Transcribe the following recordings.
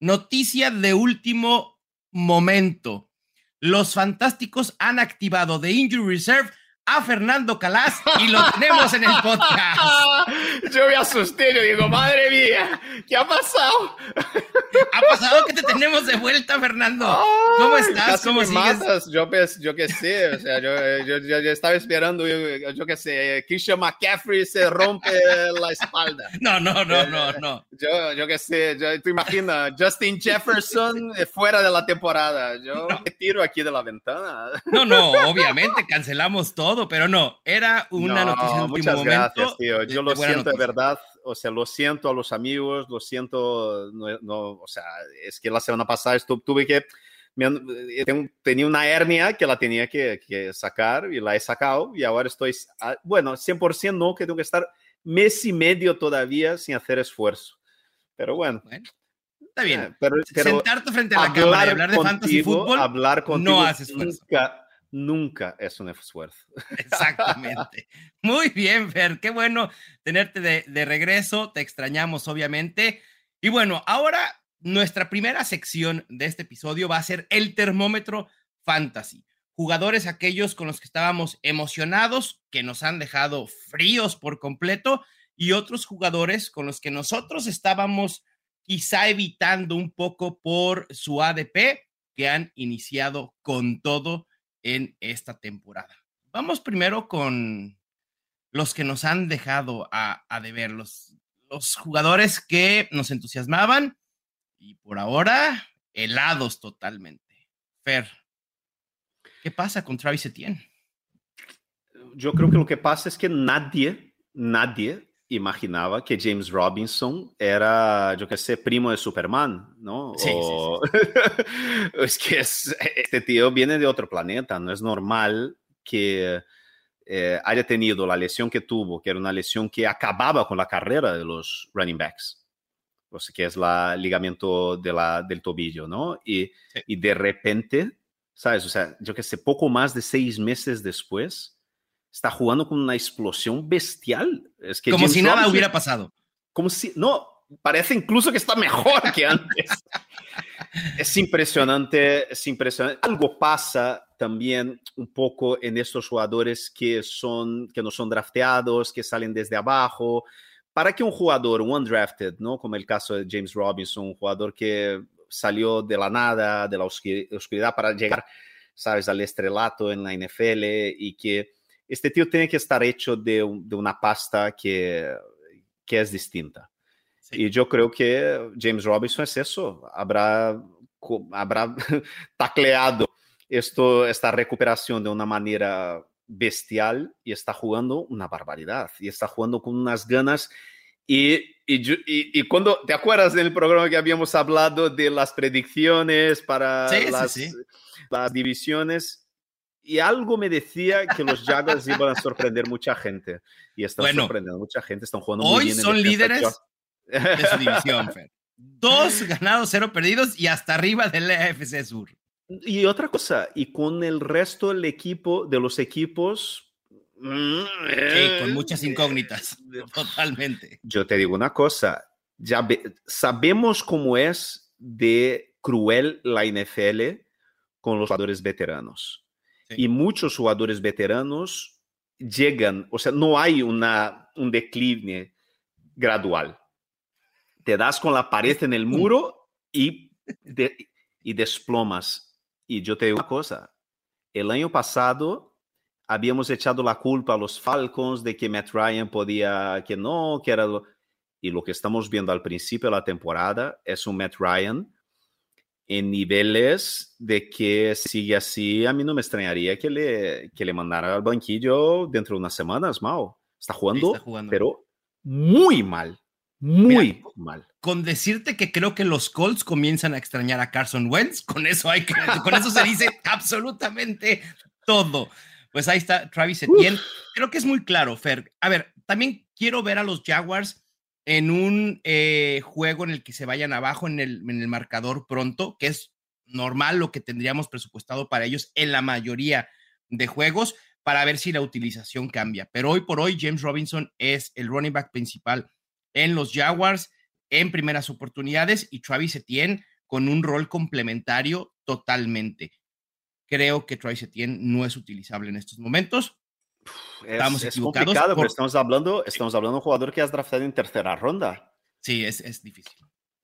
Noticia de último momento. Los Fantásticos han activado The Injury Reserve a Fernando Calas y lo tenemos en el podcast. Yo me asusté, yo digo, madre mía, ¿qué ha pasado? Ha pasado que te tenemos de vuelta, Fernando. ¿Cómo estás? ¿Cómo sigues? Matas. Yo, pues, yo qué sé, o sea, yo, yo, yo, estaba esperando, yo, yo qué sé, Christian McCaffrey se rompe la espalda. No, no, no, no, no. Yo, yo qué sé, yo, tú imaginas, Justin Jefferson fuera de la temporada. Yo me tiro aquí de la ventana. No, no, obviamente cancelamos todo pero no, era una noticia en muchas momento. Gracias, tío. Yo lo siento de verdad, o sea, lo siento a los amigos, lo siento, no, o sea, es que la semana pasada tuve que, tenía una hernia que la tenía que, sacar y la he sacado y ahora estoy, bueno, 100% no, que tengo que estar mes y medio todavía sin hacer esfuerzo. Pero bueno. está bien. Eh, pero, Sentarte frente a la cámara y hablar de fantasy fútbol hablar no hace esfuerzo nunca es un esfuerzo. Exactamente. Muy bien, Fer. Qué bueno tenerte de, regreso. Te extrañamos, obviamente. Y bueno, ahora nuestra primera sección de este episodio va a ser el termómetro fantasy. Jugadores aquellos con los que estábamos emocionados, que nos han dejado fríos por completo, y otros jugadores con los que nosotros estábamos quizá evitando un poco por su ADP, que han iniciado con todo en esta temporada. Vamos primero con los que nos han dejado a, deber, los, los jugadores que nos entusiasmaban y por ahora helados totalmente. Fer, ¿qué pasa con Travis Etienne? Yo creo que lo que pasa es que nadie, nadie imaginaba que James Robinson era, yo qué sé, primo de Superman, ¿no? Sí, es que este tío viene de otro planeta, no es normal que eh, haya tenido la lesión que tuvo, que era una lesión que acababa con la carrera de los running backs, o sea, que es el ligamento de la, del tobillo, ¿no? Y, y de repente, ¿sabes? O sea, yo qué sé, poco más de seis meses después, está jugando con una explosión bestial. Es que como si nada hubiera pasado. Como si, no, parece incluso que está mejor que antes. es impresionante, es impresionante. Algo pasa también un poco en estos jugadores que, son, que no son drafteados, que salen desde abajo. Para que un jugador, un undrafted, ¿no? como el caso de James Robinson, un jugador que salió de la nada, de la oscuridad para llegar, sabes, al estrelato en la NFL y que este tío tiene que estar hecho de, una pasta que, que es distinta. Y yo creo que James Robinson es eso, habrá, habrá tacleado esto, esta recuperación de una manera bestial y está jugando una barbaridad y está jugando con unas ganas. Y, y, y, cuando, ¿te acuerdas del programa que habíamos hablado de las predicciones para las, las divisiones? Y algo me decía que los Jaguars iban a sorprender mucha gente. Y están sorprendiendo mucha gente, están jugando muy bien. Hoy son líderes de su división, Fer. Dos ganados, cero perdidos y hasta arriba del AFC Sur. Y otra cosa, y con el resto del equipo, de los equipos... Mm, sí, con muchas incógnitas, totalmente. Yo te digo una cosa, ya sabemos cómo es de cruel la NFL con los jugadores veteranos y muchos jugadores veteranos llegan, o sea, no hay una, un declive gradual. Te das con la pared en el muro y, y desplomas. Y yo te digo una cosa, el año pasado habíamos echado la culpa a los Falcons de que Matt Ryan podía, que no, que era... Y lo que estamos viendo al principio de la temporada es un Matt Ryan en niveles de que sigue así, a mí no me extrañaría que le, que le mandara al banquillo dentro de unas semanas, Mao. Está jugando, pero muy mal, Muy mal. Con decirte que creo que los Colts comienzan a extrañar a Carson Wentz, con eso hay que, con eso se dice absolutamente todo. Pues ahí está Travis Etienne. Creo que es muy claro, Fer. A ver, también quiero ver a los Jaguars en un eh, juego en el que se vayan abajo en el, en el marcador pronto, que es normal lo que tendríamos presupuestado para ellos en la mayoría de juegos, para ver si la utilización cambia. Pero hoy por hoy, James Robinson es el running back principal en los Jaguars en primeras oportunidades y Travis Etienne con un rol complementario totalmente. Creo que Travis Etienne no es utilizable en estos momentos. Estamos es, complicado, pero estamos hablando, estamos hablando de un jugador que has draftado en tercera ronda. Sí, es, es difícil.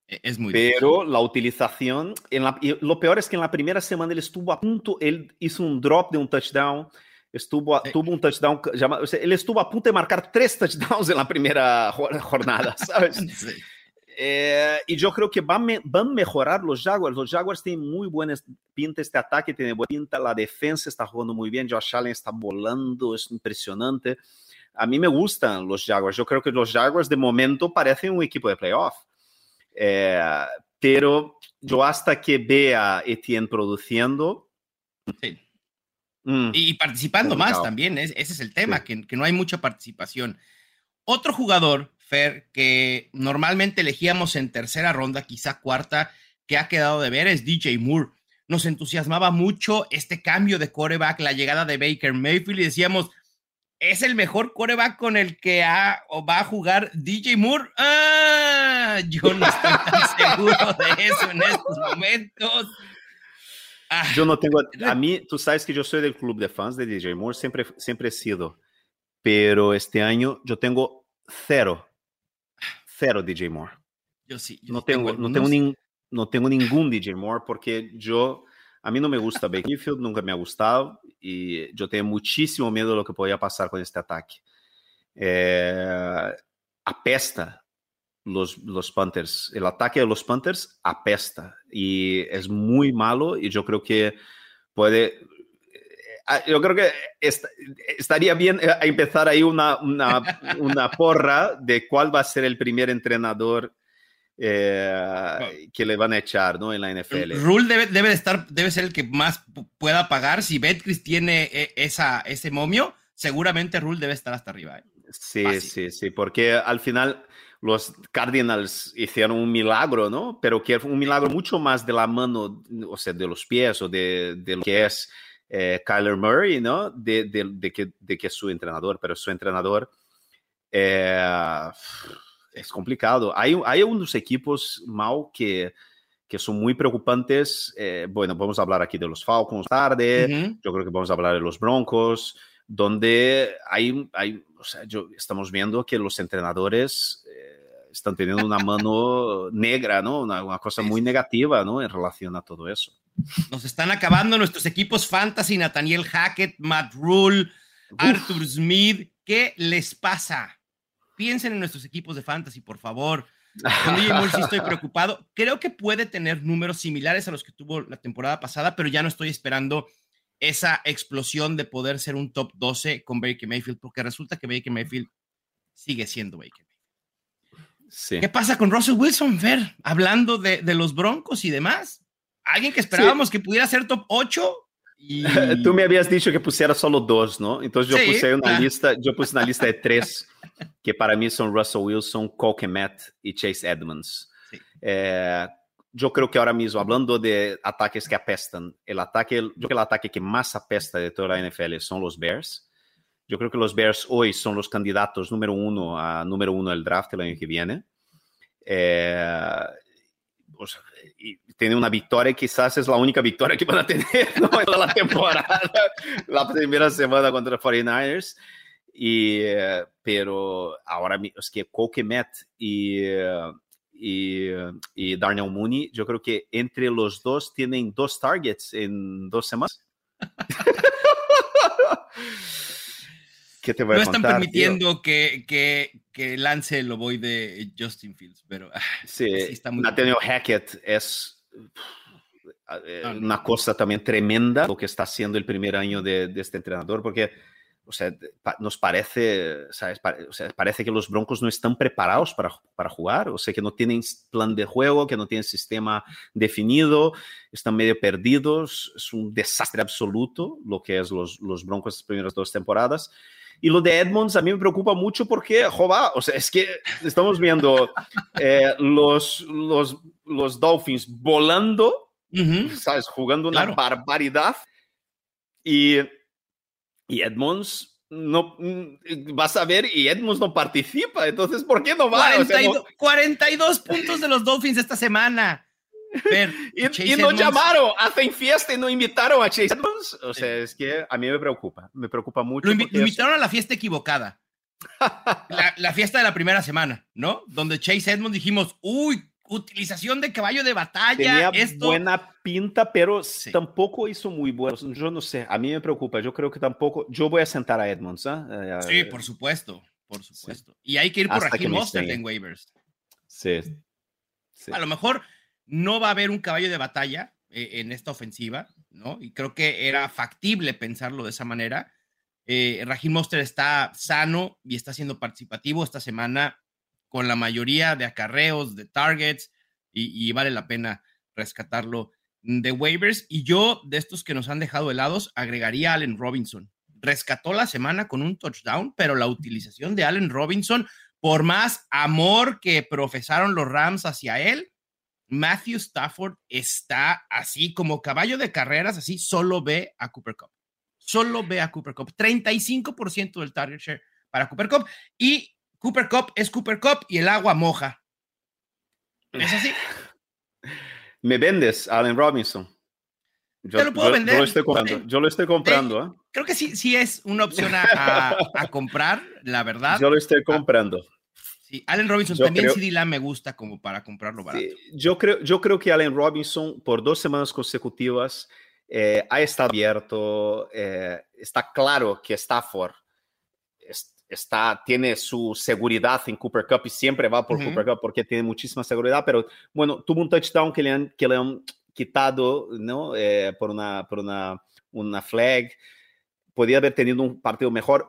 E, es muy Pero la utilización, en la, lo peor es que en la primera semana él estuvo a punto, él hizo un drop de un touchdown, estuvo a, tuvo un touchdown, o sea, él estuvo a punto de marcar tres touchdowns en la primera jornada, ¿sabes? sí. Eh, y yo creo que van, van, a mejorar los Jaguars. Los Jaguars tienen muy buena pinta este ataque, tiene buena pinta, la defensa está jugando muy bien, Josh Allen está volando, es impresionante. A mí me gustan los Jaguars. Yo creo que los Jaguars de momento parecen un equipo de playoff. Eh, pero yo hasta que vea Etienne produciendo... Sí. Mm, y participando complicado. más también, es, ese es el tema, sí. que, que no hay mucha participación. Otro jugador Fer, que normalmente elegíamos en tercera ronda, quizá cuarta, que ha quedado de ver, es DJ Moore. Nos entusiasmaba mucho este cambio de coreback, la llegada de Baker Mayfield y decíamos, es el mejor coreback con el que ha, o va a jugar DJ Moore. Ah, yo no estoy tan seguro de eso en estos momentos. Ah, yo no tengo, a mí, tú sabes que yo soy del club de fans de DJ Moore, siempre, siempre he sido, pero este año yo tengo cero cero DJ Moore. Yo sí. Yo no, tengo, tengo no, tengo ni, no tengo ningún DJ Moore porque yo, a mí no me gusta Baker Mayfield, nunca me ha gustado y yo tengo muchísimo miedo de lo que podía pasar con este ataque. Eh, apesta los, los Panthers. El ataque de los Panthers apesta y es muy malo y yo creo que puede yo creo que est estaría bien eh, empezar ahí una, una, una, porra de cuál va a ser el primer entrenador eh, que le van a echar ¿no? en la NFL. Rule debe, debe, estar, debe ser el que más pueda pagar. Si Betcris tiene eh, esa, ese momio, seguramente Rule debe estar hasta arriba. ¿eh? Sí, Fácil. sí, sí, porque al final los Cardinals hicieron un milagro, ¿no? Pero que un milagro mucho más de la mano, o sea, de los pies o de, de lo que es eh, Kyler Murray, ¿no? De, de, de, que, de, que, es su entrenador, pero su entrenador eh, es complicado. Hay, hay unos equipos, Mau, que, que son muy preocupantes. Eh, bueno, vamos a hablar aquí de los Falcons tarde, uh -huh. yo creo que vamos a hablar de los Broncos, donde hay, hay o sea, yo, estamos viendo que los entrenadores eh, están teniendo una mano negra, ¿no? Una, una cosa muy negativa, ¿no? En relación a todo eso. Nos están acabando nuestros equipos fantasy, Nathaniel Hackett, Matt Rule, Uf. Arthur Smith. ¿Qué les pasa? Piensen en nuestros equipos de fantasy, por favor. Con DJ Moore sí estoy preocupado. Creo que puede tener números similares a los que tuvo la temporada pasada, pero ya no estoy esperando esa explosión de poder ser un top 12 con Baker Mayfield, porque resulta que Baker Mayfield sigue siendo Baker Mayfield. Sí. ¿Qué pasa con Russell Wilson, Ver? Hablando de, de los Broncos y demás alguien que esperábamos sí. que pudiera ser top 8. Y... Tú me habías dicho que pusiera solo dos, ¿no? Entonces yo sí, puse una ah. lista, yo puse una lista de tres que para mí son Russell Wilson, Cole y Chase Edmonds. Eh, yo creo que ahora mismo, hablando de ataques que apestan, el ataque, yo creo que el ataque que más apesta de toda la NFL son los Bears. Yo creo que los Bears hoy son los candidatos número uno a número uno del draft el año que viene. Eh, o sea, y tiene una victoria, quizás es la única victoria que van a tener ¿no? en la temporada, la primera semana contra 49ers. Y, eh, pero ahora es que Coquemet y, y, y, Darnell Mooney, yo creo que entre los dos tienen dos targets en dos semanas. ¿Qué te voy no contar, están permitiendo que, que, que, lance el ovoide Justin Fields, pero ah, sí, está muy Nathaniel Hackett es una cosa también tremenda lo que está haciendo el primer año de, de este entrenador, porque o sea, nos parece, ¿sabes? O sea, parece que los Broncos no están preparados para, para, jugar, o sea, que no tienen plan de juego, que no tienen sistema definido, están medio perdidos, es un desastre absoluto lo que es los, los Broncos las primeras dos temporadas. Y lo de Edmonds a mí me preocupa mucho porque, jova, o sea, es que estamos viendo eh, los, los, los Dolphins volando, ¿sabes? Jugando una barbaridad. Y y Edmonds no mm, vas a ver y Edmonds no participa, entonces ¿por qué no va? 42, puntos de los Dolphins esta semana. y, no llamaron, hacen fiesta y no invitaron a Chase Edmonds. O sea, es que a mí me preocupa, me preocupa mucho. Lo, invitaron a la fiesta equivocada. la, la, fiesta de la primera semana, ¿no? Donde Chase Edmonds dijimos, uy, utilización de caballo de batalla. Tenía buena pinta, pero tampoco hizo muy bueno. Yo no sé, a mí me preocupa. Yo creo que tampoco. Yo voy a sentar a Edmonds. ¿eh? Sí, por supuesto, por supuesto. Y hay que ir por aquí Mostert en waivers. Sí. A lo mejor no va a haber un caballo de batalla eh, en esta ofensiva, ¿no? Y creo que era factible pensarlo de esa manera. Eh, Raheem está sano y está siendo participativo esta semana con la mayoría de acarreos, de targets, y, vale la pena rescatarlo de waivers. Y yo, de estos que nos han dejado helados, agregaría a Allen Robinson. Rescató la semana con un touchdown, pero la utilización de Allen Robinson, por más amor que profesaron los Rams hacia él, Matthew Stafford está así como caballo de carreras, así solo ve a Cooper Cup. Solo ve a Cooper Cup. 35% del target share para Cooper Cup. Y Cooper Cup es Cooper Cup y el agua moja. ¿Es así? Me vendes, Allen Robinson. Yo, Te lo puedo vender. Yo lo estoy comprando. Yo lo estoy comprando. ¿eh? Creo que sí, sí es una opción a, comprar, la verdad. Yo lo estoy comprando. Sí, Allen Robinson también la me gusta como para comprarlo barato. yo, creo, yo creo que Allen Robinson por dos semanas consecutivas eh, ha estado abierto. Eh, está claro que Stafford está, tiene su seguridad en Cooper Cup y siempre va por Cooper Cup porque tiene muchísima seguridad, pero bueno, tuvo un touchdown que le han, que le han quitado ¿no? Eh, por, una, por una, una flag. Podía haber tenido un partido mejor.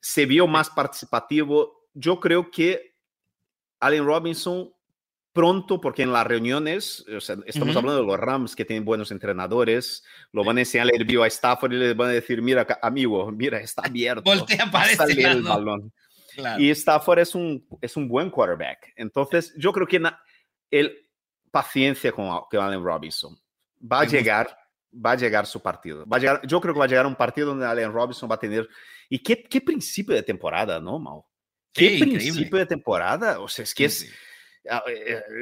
Se vio más participativo. Yo creo que Allen Robinson pronto, porque en las reuniones, estamos hablando de los Rams que tienen buenos entrenadores, lo van a enseñar el video a Stafford y les van a decir, mira, amigo, mira, está abierto. Voltea para este el balón. Y Stafford es un, es un buen quarterback. Entonces, yo creo que el paciencia con, con Allen Robinson. Va a llegar, va a llegar su partido. Va a llegar, yo creo que va a llegar un partido donde Allen Robinson va a tener... ¿Y qué, qué principio de temporada, no, Mau? ¿Qué principio de temporada? O sea, es que es eh,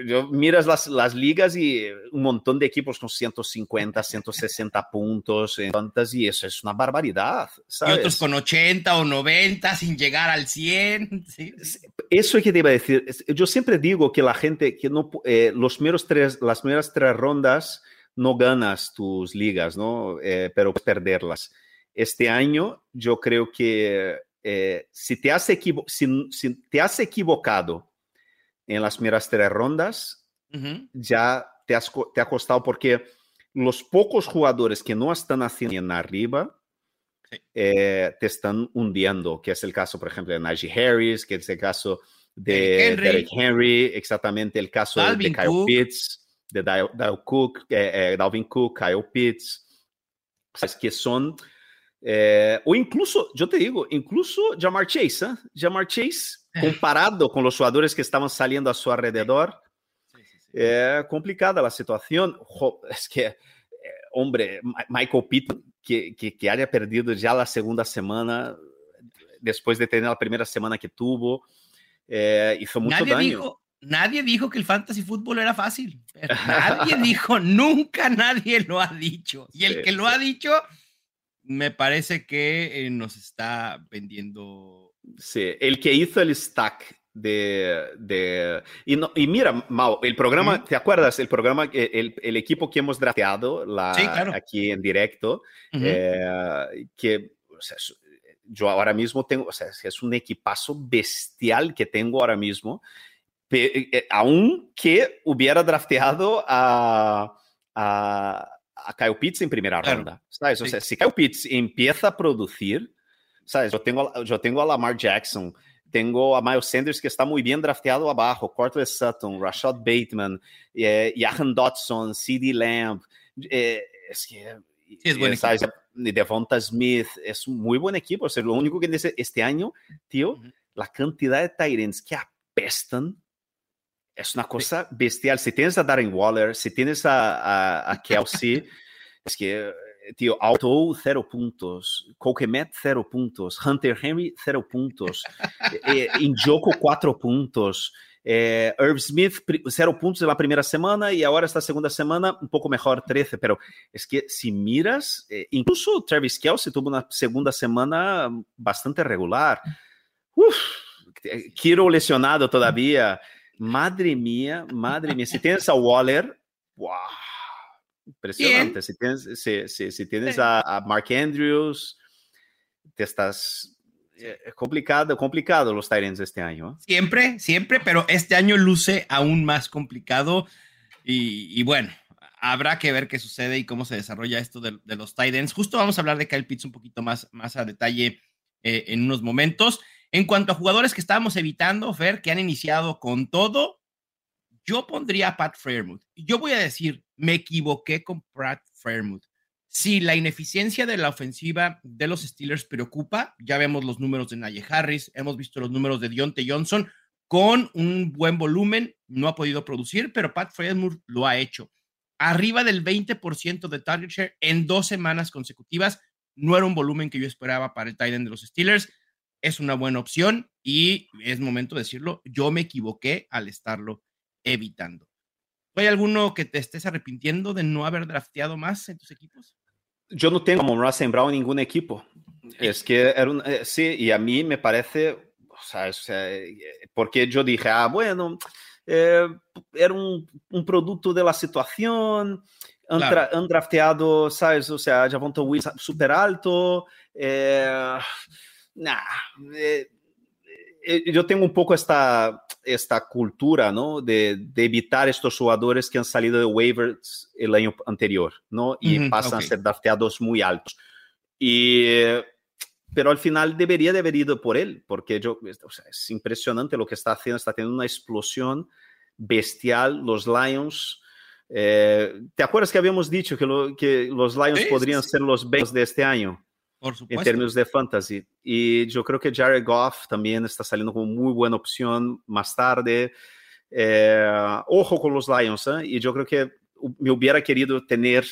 yo miras las, las, ligas y un montón de equipos con 150, 160 puntos en y eso es una barbaridad. ¿sabes? Y otros con 80 o 90 sin llegar al 100. Eso es que te iba a decir. Yo siempre digo que la gente, que no, eh, los primeros tres, las primeras tres rondas no ganas tus ligas, ¿no? pero perderlas. Este año yo creo que si, te has si, si te has equivocado en las primeras tres rondas, ya te, te ha costado porque los pocos jugadores que no están haciendo arriba eh, te están hundiendo, que es el caso, por ejemplo, de Najee Harris, que es el caso de Henry. Derek Henry, exactamente el caso de Kyle Pitts, de Dalvin Cook, eh, eh, Dalvin Cook, Kyle Pitts, es que son, o incluso, yo te digo, incluso Jamar Chase, ¿eh? Jamar Chase comparado con los jugadores que estaban saliendo a su alrededor, es complicada la situación. Es que, eh, hombre, Michael Pitt, que, que, haya perdido ya la segunda semana, después de tener la primera semana que tuvo, eh, hizo mucho nadie daño. Dijo, nadie dijo que el fantasy fútbol era fácil. Nadie dijo, nunca nadie lo ha dicho. Y el que lo ha dicho, me parece que eh, nos está vendiendo Sí, el que hizo el stack de... de y, no, y mira, Mau, el programa, ¿te acuerdas? El programa, el, el, equipo que hemos drafteado la, aquí en directo, eh, que yo ahora mismo tengo, o sea, es un equipazo bestial que tengo ahora mismo, aún eh, aunque hubiera drafteado a Kyle Pitts en primera ronda, ¿sabes? O sea, si Kyle Pitts empieza a producir ¿sabes? Yo tengo, yo tengo a Lamar Jackson, tengo a Miles Sanders que está muy bien drafteado abajo, Cortland Sutton, Rashad Bateman, eh, Jahan Dodson, CD Lamb. Eh, es que Sí, es buen ¿sabes? Devonta Smith es un muy buen equipo. O sea, lo único que dice este año, tío, Ujú. la cantidad de Titans que apestan es una cosa bestial. Si tienes a Darren Waller, si tienes a, a, a Kelsey, es que, tío, Auto, cero puntos. Coquemet, cero puntos. Hunter Henry, cero puntos. eh, Injoko, cuatro puntos. Eh, Herb Smith, pri- cero puntos en la primera semana y ahora esta segunda semana un poco mejor, 13. Pero es que si miras, eh, incluso Travis Kelsey tuvo una segunda semana bastante regular. Uf, eh, Kiro lesionado todavía. Madre mía, madre mía. Si tienes a Waller, wow, impresionante. Si tienes, si, si- si tienes Sí. a, a Mark Andrews, te estás... eh, complicado, complicado los Titans este año. ¿eh? Siempre, siempre, pero este año luce aún más complicado. Y, y bueno, habrá que ver qué sucede y cómo se desarrolla esto de, de los Titans. Justo vamos a hablar de Kyle Pitts un poquito más, más a detalle eh, en unos momentos. En cuanto a jugadores que estábamos evitando, Fer, que han iniciado con todo, yo pondría a Pat Fairmouth. Yo voy a decir, me equivoqué con Pat Fairmouth. Si la ineficiencia de la ofensiva de los Steelers preocupa, ya vemos los números de Najee Harris, hemos visto los números de Dionte Johnson con un buen volumen, no ha podido producir, pero Pat Fairmouth lo ha hecho. Arriba del 20% de target share en dos semanas consecutivas, no era un volumen que yo esperaba para el tight end de los Steelers. Es una buena opción y es momento de decirlo, yo me equivoqué al estarlo evitando. ¿Hay alguno que te estés arrepintiendo de no haber drafteado más en tus equipos? Yo no tengo a Monroe Brown en ningún equipo. Es que era un, eh, sí, y a mí me parece, o sea, o sea, eh, porque yo dije, ah, bueno, eh, era un, un, producto de la situación, han, Claro. han drafteado, ¿sabes? O sea, Javonta Williams súper alto, eh, nah, eh, eh, yo tengo un poco esta, esta cultura, ¿no? De, de evitar estos jugadores que han salido de waivers el año anterior, ¿no? Y pasan a ser drafteados muy altos. Y, pero al final debería de haber ido por él, porque yo, o sea, es impresionante lo que está haciendo, está teniendo una explosión bestial. Los Lions, eh, ¿te acuerdas que habíamos dicho que, lo- que los Lions Sí, podrían ser los Bengals de este año? Por en términos de fantasy. Y yo creo que Jared Goff también está saliendo como muy buena opción más tarde. Eh, ojo con los Lions, ¿eh? Y yo creo que me hubiera querido tener,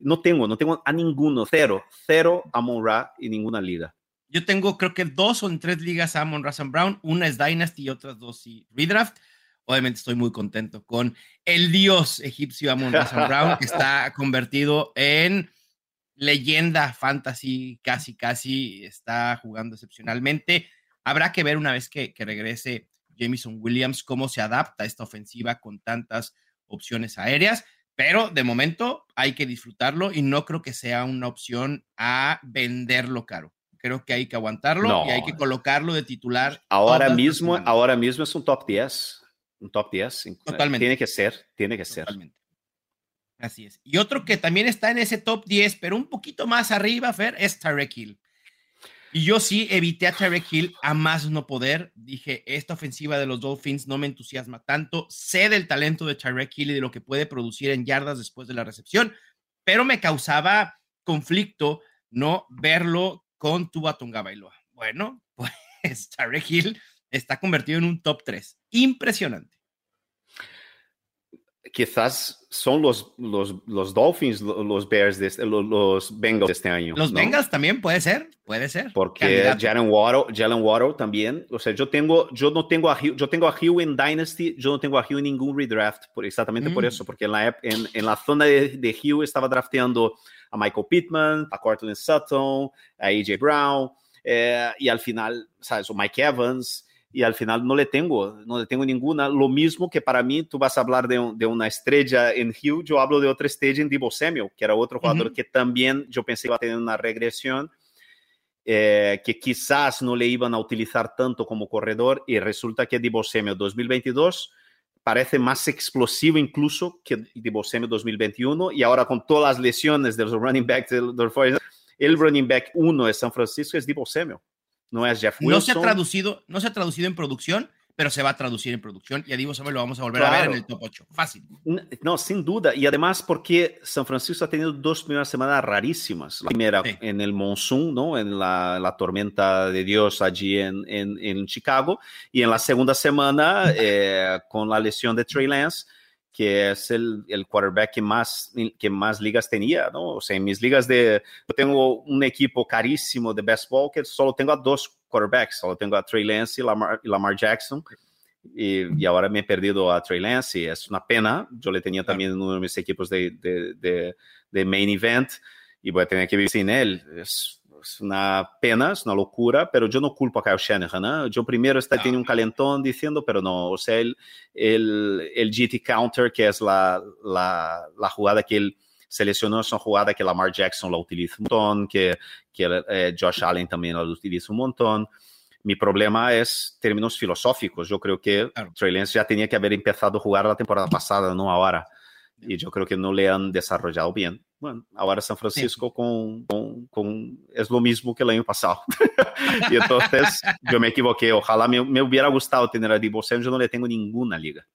no tengo, no tengo a ninguno, cero, cero a Monra en ninguna liga. Yo tengo creo que dos o en tres ligas a Amon Razan Brown, una es Dynasty y otras dos sí Redraft. Obviamente estoy muy contento con el dios egipcio Amon Razan Brown, que está convertido en leyenda fantasy, casi, casi está jugando excepcionalmente. Habrá que ver una vez que, que regrese Jameson Williams cómo se adapta a esta ofensiva con tantas opciones aéreas, pero de momento hay que disfrutarlo y no creo que sea una opción a venderlo caro. Creo que hay que aguantarlo No. y hay que colocarlo de titular. Ahora mismo, ahora mismo es un top 10. Un top 10. Totalmente. Tiene que ser, tiene que ser. Así es. Y otro que también está en ese top 10, pero un poquito más arriba, Fer, es Tarek Hill. Y yo sí evité a Tarek Hill a más no poder. Dije, esta ofensiva de los Dolphins no me entusiasma tanto. Sé del talento de Tarek Hill y de lo que puede producir en yardas después de la recepción, pero me causaba conflicto no verlo con Tua Tonga Bueno, pues Tarek Hill está convertido en un top 3. Impresionante. Quizás son los, los, los Dolphins, lo- los Bears, de este- lo- los Bengals de este año. Los ¿no? Bengals también puede ser, puede ser. Porque. Jalen Waddle, Jalen Waddle también, o sea, yo tengo, yo no tengo a Hugh, yo tengo a Hugh en Dynasty, yo no tengo a Hugh en ningún redraft, por, exactamente por Mm. eso, porque en la, en, en la zona de, de Hugh estaba drafteando a Michael Pittman, a Cortland Sutton, a AJ Brown, eh, y al final, ¿sabes? O Mike Evans, y al final no le tengo, no le tengo ninguna. Lo mismo que para mí, tú vas a hablar de, un- de una estrella en Hugh, yo hablo de otra estrella en Debo Samuel, que era otro jugador Ujú. que también yo pensé que iba a tener una regresión eh, que quizás no le iban a utilizar tanto como corredor y resulta que Debo Samuel 2022 parece más explosivo incluso que Debo Samuel 2021 y ahora con todas las lesiones de los running backs de los 49ers, el running back uno de San Francisco es Debo Samuel, no es Jeff Wilson. No se ha traducido, no se ha traducido en producción, pero se va a traducir en producción y a Divo Samuel lo vamos a volver a ver en el top 8. Fácil. No, sin duda. Y además porque San Francisco ha tenido dos primeras semanas rarísimas. La primera en el monsoon, ¿no? En la, la, tormenta de Dios allí en, en, en Chicago. Y en la segunda semana eh, con la lesión de Trey Lance que es el, el, quarterback que más, que más ligas tenía, ¿no? O sea, en mis ligas de... Yo tengo un equipo carísimo de baseball que solo tengo a dos quarterbacks, solo tengo a Trey Lance y Lamar, y Lamar Jackson. Y, y, ahora me he perdido a Trey Lance y es una pena. Yo le tenía también en uno de mis equipos de, de, de, de main event y voy a tener que vivir sin él. Es, es una pena, es una locura, pero yo no culpo a Kyle Shanahan. ¿no? Yo primero está, no. tiene un calentón diciendo, pero no, o sea, el, el, el GT Counter, que es la, la, la jugada que él seleccionó, es una jugada que Lamar Jackson la utiliza un montón, que, que eh, Josh Allen también la utiliza un montón. Mi problema es términos filosóficos. Yo creo que claro. Trey Lance ya tenía que haber empezado a jugar la temporada pasada, no ahora. Y yo creo que no le han desarrollado bien. Bueno, ahora San Francisco sí. con, con, con, es lo mismo que el año pasado. y entonces yo me equivoqué. Ojalá me, me, hubiera gustado tener a Debo Samuel. Yo no le tengo ninguna liga.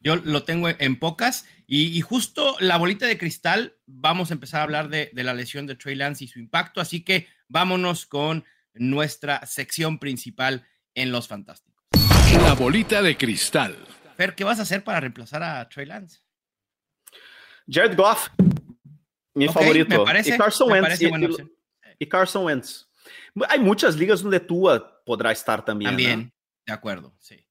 Yo lo tengo en pocas. Y, y, justo la bolita de cristal, vamos a empezar a hablar de, de la lesión de Trey Lance y su impacto. Así que vámonos con nuestra sección principal en Los Fantásticos. La bolita de cristal. Fer, ¿qué vas a hacer para reemplazar a Trey Lance? Jared Goff, mi okay, favorito. Me parece, y Carson me Wentz. y, Carson Wentz. Hay muchas ligas donde Tua podrá estar también. También, ¿no? de acuerdo, sí.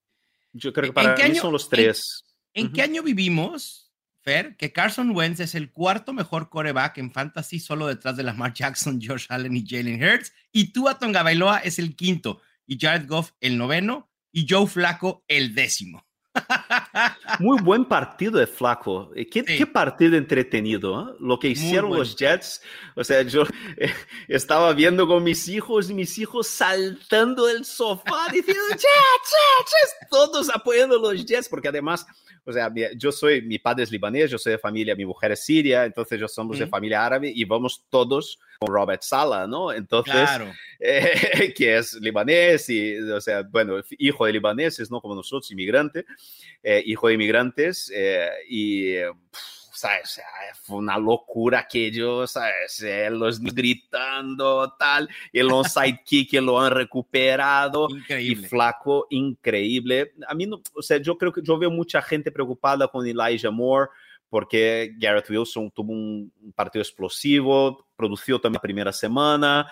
Yo creo que para mí año, son los tres. ¿En, ¿en uh -huh. qué año vivimos, Fer, que Carson Wentz es el cuarto mejor coreback en fantasy solo detrás de Lamar Jackson, Josh Allen y Jalen Hurts? Y Tua Tonga Bailoa es el quinto y Jared Goff el noveno y Joe Flaco el décimo. Muy buen partido de Flaco. ¿Qué, sí. qué partido entretenido? ¿eh? Lo que hicieron bueno. los Jets. O sea, yo eh, estaba viendo con mis hijos y mis hijos saltando del sofá diciendo Jets, Jets, Jets, todos apoyando los Jets, porque además, o sea, yo soy, mi padre es libanés, yo soy de familia, mi mujer es siria, entonces yo somos de familia árabe y vamos todos con Robert Sala, ¿no? Entonces, claro. eh, que es libanés y, o sea, bueno, hijo de libaneses, ¿no? Como nosotros, inmigrante, eh, hijo de inmigrantes eh, y... Pff, ¿sabes? Fue una locura aquello, ¿sabes? Los gritando, tal, el onside kick lo han recuperado. Increíble. Y flaco, increíble. A mí, no, o sea, yo creo que yo veo mucha gente preocupada con Elijah Moore, porque Garrett Wilson tuvo un partido explosivo, produció también la primera semana.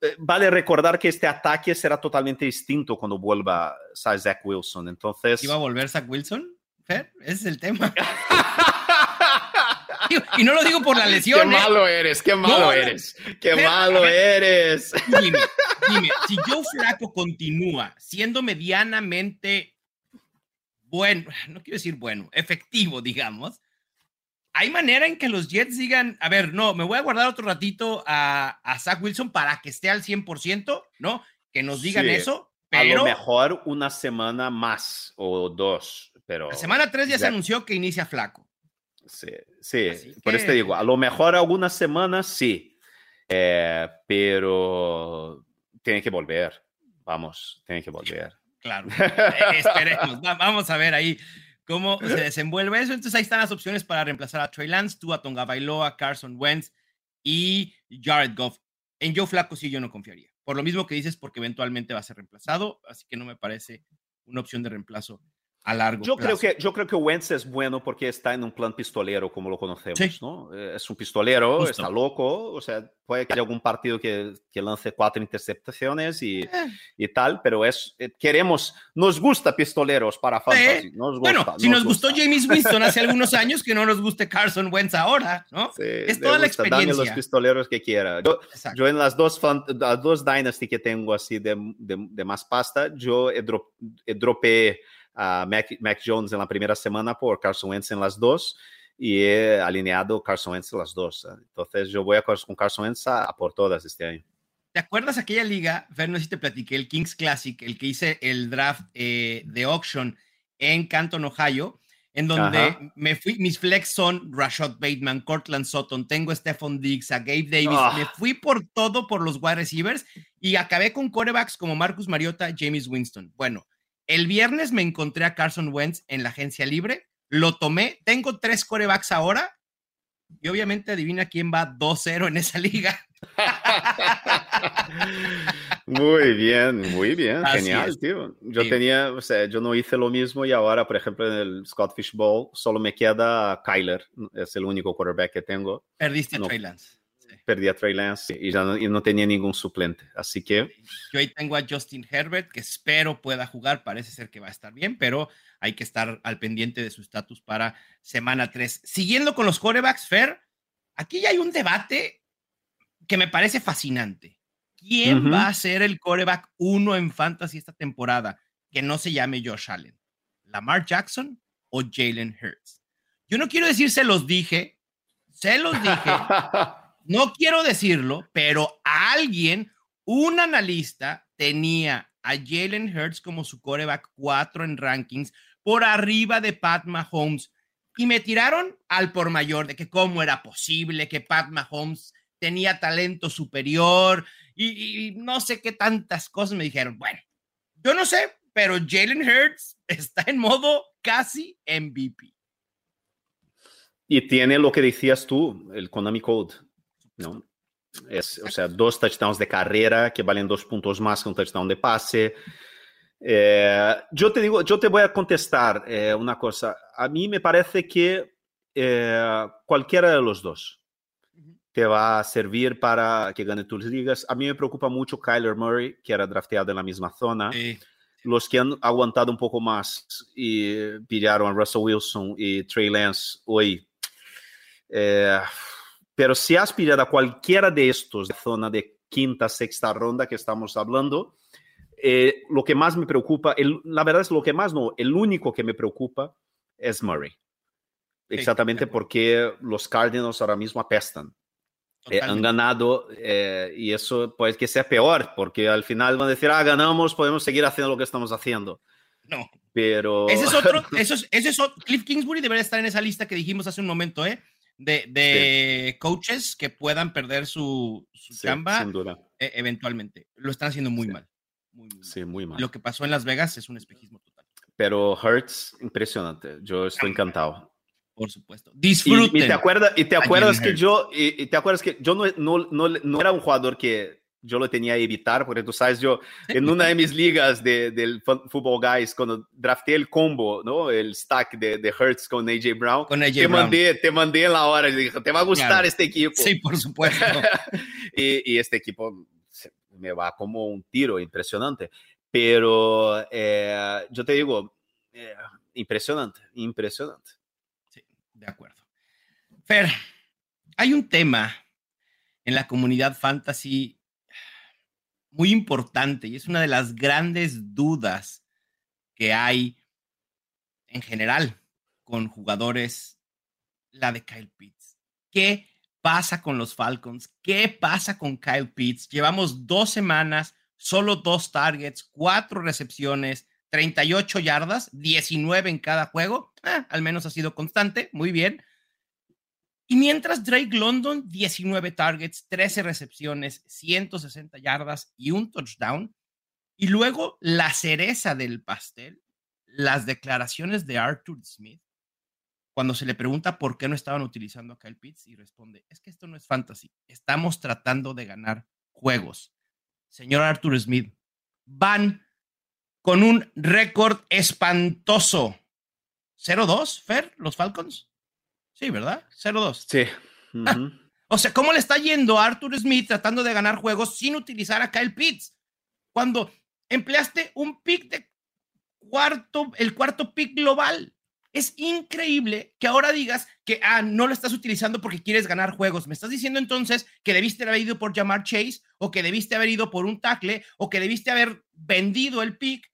Eh, Vale recordar que este ataque será totalmente distinto cuando vuelva Zach Wilson. Entonces. ¿Iba a volver Zach Wilson? Fer, ese es el tema. y no lo digo por la lesión. Qué malo eres, qué malo no, eres, qué Fer, malo ver, eres. Dime, dime, si Joe Flaco continúa siendo medianamente bueno, no quiero decir bueno, efectivo, digamos, ¿hay manera en que los Jets digan, a ver, no, me voy a guardar otro ratito a, a Zach Wilson para que esté al 100%, ¿no? Que nos digan sí, eso, pero... A lo mejor una semana más o dos, pero... La semana 3 ya, ya, se anunció que inicia flaco. Sí, sí, Así por que... eso te digo, a lo mejor algunas semanas sí, eh, pero tiene que volver, vamos, tiene que volver. Claro, eh, esperemos, vamos a ver ahí cómo se desenvuelve eso. Entonces ahí están las opciones para reemplazar a Trey Lance, tú a Tonga Bailoa, Carson Wentz y Jared Goff. En Joe Flaco sí yo no confiaría. Por lo mismo que dices, porque eventualmente va a ser reemplazado, así que no me parece una opción de reemplazo a largo yo plazo. Creo que, yo creo que Wentz es bueno porque está en un plan pistolero, como lo conocemos, sí. ¿no? Es un pistolero, Justo. está loco, o sea, puede que haya algún partido que, que lance cuatro interceptaciones y, eh. y, tal, pero es, eh, queremos, nos gusta pistoleros para fantasy, eh. nos gusta, Bueno, nos si nos gusta. gustó James Winston hace algunos años, que no nos guste Carson Wentz ahora, ¿no? Sí, es toda la gusta, experiencia. Dame los pistoleros que quiera. Yo, yo en las dos, las dos Dynasty que tengo así de, de, de más pasta, yo he, drop, he dropeé a Mac, Mac, Jones en la primera semana por Carson Wentz en las dos y he alineado Carson Wentz en las dos. Entonces yo voy a con Carson Wentz a, a por todas este año. ¿Te acuerdas aquella liga, Fer, no sé si te platiqué, el Kings Classic, el que hice el draft eh, de auction en Canton, Ohio? en donde me fui, mis flex son Rashad Bateman, Cortland Sutton, tengo a Stephon Diggs, a Gabe Davis, me ah. fui por todo por los wide receivers y acabé con quarterbacks como Marcus Mariota, James Winston. Bueno, el viernes me encontré a Carson Wentz en la agencia libre, lo tomé, tengo tres quarterbacks ahora y obviamente adivina quién va 2-0 en esa liga. Muy bien, muy bien, genial, tío. Yo tenía, o sea, yo no hice lo mismo y ahora, por ejemplo, en el Scottish Bowl solo me queda Kyler, es el único quarterback que tengo. Perdiste a Trey Lance. Perdí a Trey Lance y ya no, tenía ningún suplente, así que... Yo ahí tengo a Justin Herbert, que espero pueda jugar, parece ser que va a estar bien, pero hay que estar al pendiente de su estatus para semana 3. Siguiendo con los quarterbacks, Fer, aquí ya hay un debate que me parece fascinante. ¿Quién va a ser el coreback uno en fantasy esta temporada que no se llame Josh Allen? ¿Lamar Jackson o Jalen Hurts? Yo no quiero decir se los dije, se los dije, no quiero decirlo, pero alguien, un analista, tenía a Jalen Hurts como su coreback 4 en rankings por arriba de Pat Mahomes. Y me tiraron al por mayor de que cómo era posible que Pat Mahomes tenía talento superior y, no sé qué tantas cosas me dijeron. Bueno, yo no sé, pero Jalen Hurts está en modo casi MVP. Y tiene lo que decías tú, el Konami Code, ¿no? Es, o sea, dos touchdowns de carrera que valen dos puntos más que un touchdown de pase. Eh, yo te digo, yo te voy a contestar eh, una cosa. A mí me parece que eh, cualquiera de los dos, te va a servir para que gane tus ligas. A mí me preocupa mucho Kyler Murray, que era drafteado en la misma zona. Los que han aguantado un poco más y pillaron a Russell Wilson y Trey Lance hoy. Pero si has pillado a cualquiera de estos de zona de quinta, sexta ronda que estamos hablando, eh, lo que más me preocupa, la verdad es lo que más no, el único que me preocupa es Murray. Exactamente porque los Cardinals ahora mismo apestan. Eh, han ganado eh, y eso puede que sea peor, porque al final van a decir, ah, ganamos, podemos seguir haciendo lo que estamos haciendo. No. Pero... Ese es otro, eso es, ese es Cliff Kingsbury debería estar en esa lista que dijimos hace un momento, ¿eh? De, de coaches que puedan perder su, su chamba e, eventualmente. Lo están haciendo muy mal. Muy, Sí, muy mal. Lo que pasó en Las Vegas es un espejismo total. Pero Hertz, impresionante. Yo estoy encantado. Por supuesto. Disfruten. Y, te acuerdas, y te acuerdas que yo, y, te acuerdas que yo no, no, no, no, era un jugador que yo lo tenía que evitar, porque tú sabes, yo en una de mis ligas de, del Football Guys, cuando drafté el combo, ¿no? El stack de, de Hertz con AJ Brown, con AJ te, Brown. Mandé, te mandé en la hora y dije, te va a gustar este equipo. Sí, por supuesto. y, y, este equipo me va como un tiro impresionante. Pero eh, yo te digo, eh, impresionante, impresionante. De acuerdo. Fer, hay un tema en la comunidad fantasy muy importante y es una de las grandes dudas que hay en general con jugadores, la de Kyle Pitts. ¿Qué pasa con los Falcons? ¿Qué pasa con Kyle Pitts? Llevamos dos semanas, solo dos targets, cuatro recepciones, 38 yardas, 19 en cada juego. Eh, al menos ha sido constante, muy bien. Y mientras Drake London, 19 targets, 13 recepciones, 160 yardas y un touchdown. Y luego la cereza del pastel, las declaraciones de Arthur Smith, cuando se le pregunta por qué no estaban utilizando a Kyle Pitts y responde, es que esto no es fantasy, estamos tratando de ganar juegos. Señor Arthur Smith, van con un récord espantoso. 0-2, Fer, los Falcons. Sí, ¿verdad? 0-2. Sí. o sea, ¿cómo le está yendo a Arthur Smith tratando de ganar juegos sin utilizar a Kyle Pitts? Cuando empleaste un pick de cuarto, el cuarto pick global. Es increíble que ahora digas que ah, no lo estás utilizando porque quieres ganar juegos. Me estás diciendo entonces que debiste haber ido por llamar Chase o que debiste haber ido por un tackle o que debiste haber vendido el pick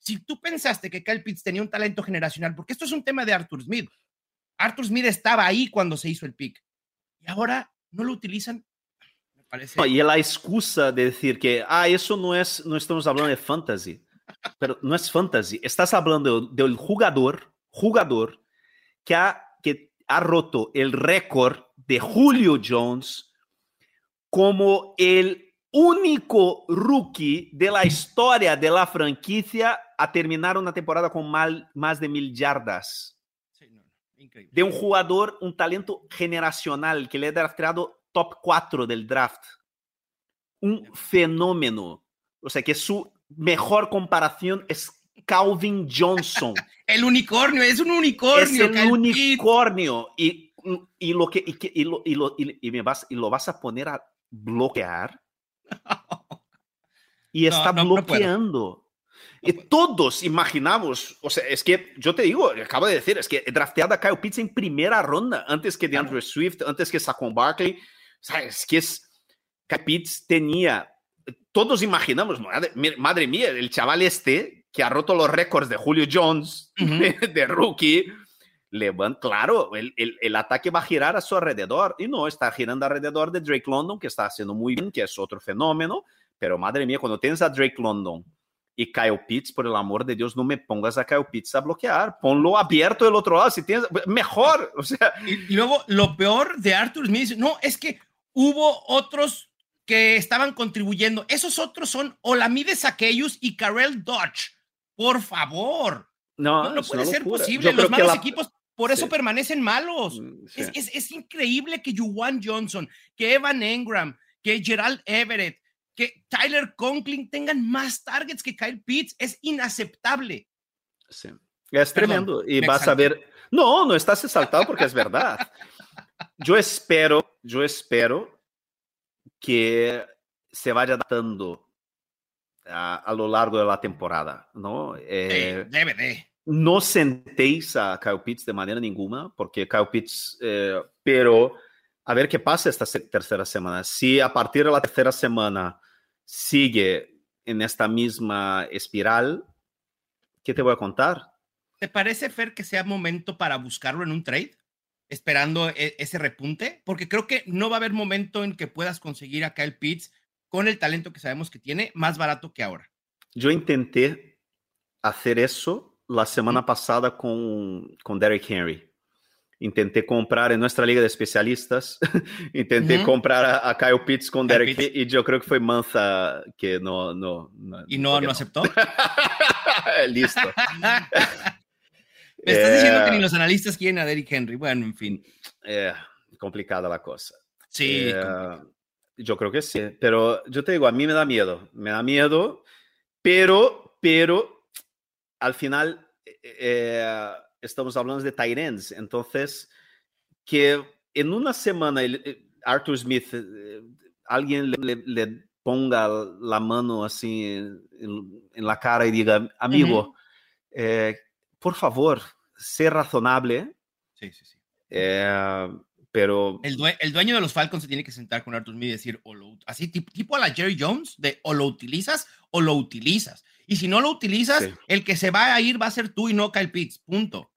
si tú pensaste que Kyle Pitts tenía un talento generacional, porque esto es un tema de Arthur Smith. Arthur Smith estaba ahí cuando se hizo el pick y ahora no lo utilizan. Me parece. y la excusa de decir que, ah, eso no es, no estamos hablando de fantasy, pero no es fantasy. Estás hablando del jugador, jugador que ha, que ha roto el récord de Julio Jones como el único rookie de la historia de la franquicia a terminar una temporada con más de mil yardas. No, increíble. De un jugador, un talento generacional que le ha drafteado top 4 del draft. Un fenómeno. O sea que su mejor comparación es Calvin Johnson. el unicornio, es un unicornio. Es el unicornio. Y, y, lo que, y, que- y lo, lo, me vas, y lo vas a poner a bloquear. Y No, está no, no bloqueando. Y todos imaginamos, o sea, es que yo te digo, acabo de decir, es que he drafteado a Kyle Pitts en primera ronda, antes que Claro. DeAndre Swift, antes que Saquon Barkley. O sea, es que es, Kyle Pitts tenía, todos imaginamos, madre, madre mía, el chaval este que ha roto los récords de Julio Jones, de, rookie, le van, claro, el, el, el ataque va a girar a su alrededor, y no, está girando alrededor de Drake London, que está haciendo muy bien, que es otro fenómeno, pero madre mía, cuando tienes a Drake London y Kyle Pitts, por el amor de Dios, no me pongas a Kyle Pitts a bloquear, ponlo abierto del otro lado, si tienes, mejor, o sea, Y, y luego lo peor de Arthur Smith, no, es que hubo otros que estaban contribuyendo. Esos otros son Olamides Aquellos y Karel Dodge. Por favor. no, No, no puede ser locura. posible. Yo Los malos la- equipos por eso Sí. permanecen malos. Mm, sí. Es, es- es increíble que Juwan Johnson, que Evan Engram, que Gerald Everett, que Tyler Conklin tengan más targets que Kyle Pitts. Es inaceptable. Sí. Es Perdón, tremendo. Y me vas a exalté. ver. No, no estás exaltado porque es verdad. Yo espero, yo espero que se vaya adaptando a, a lo largo de la temporada, ¿no? Eh, Sí, debe de. no sentéis a Kyle Pitts de manera ninguna, porque Kyle Pitts, eh, pero a ver qué pasa esta tercera semana. Si a partir de la tercera semana sigue en esta misma espiral, ¿qué te voy a contar? ¿Te parece, Fer, que sea momento para buscarlo en un trade? Esperando e- ese repunte, porque creo que no va a haber momento en que puedas conseguir a Kyle Pitts con el talento que sabemos que tiene más barato que ahora. Yo intenté hacer eso la semana pasada con, con Derrick Henry. Intenté comprar en nuestra liga de especialistas, intenté Ujú. comprar a, a Kyle Pitts con Kyle Derrick Pitts. Y yo creo que fue Manza que no... no, Y no, no aceptó. Listo. Me estás diciendo que Eh, ni los analistas quieren a Derrick Henry. Bueno, en fin. eh, complicada la cosa. Sí. Eh, yo creo que sí, pero yo te digo, a mí me da miedo, me da miedo, pero, pero al final eh, eh, estamos hablando de tight ends, entonces que en una semana eh, Arthur Smith, eh, alguien le, le- le ponga la mano así en, en la cara y diga, amigo, eh, por favor, sé razonable, Sí, sí, sí. eh, pero... El, due- el dueño de los Falcons se tiene que sentar con Arthur Smith y decir, o lo, así tipo, tipo a la Jerry Jones, de o lo utilizas o lo utilizas. Y si no lo utilizas, Sí. el que se va a ir va a ser tú y no Kyle Pitts. Punto.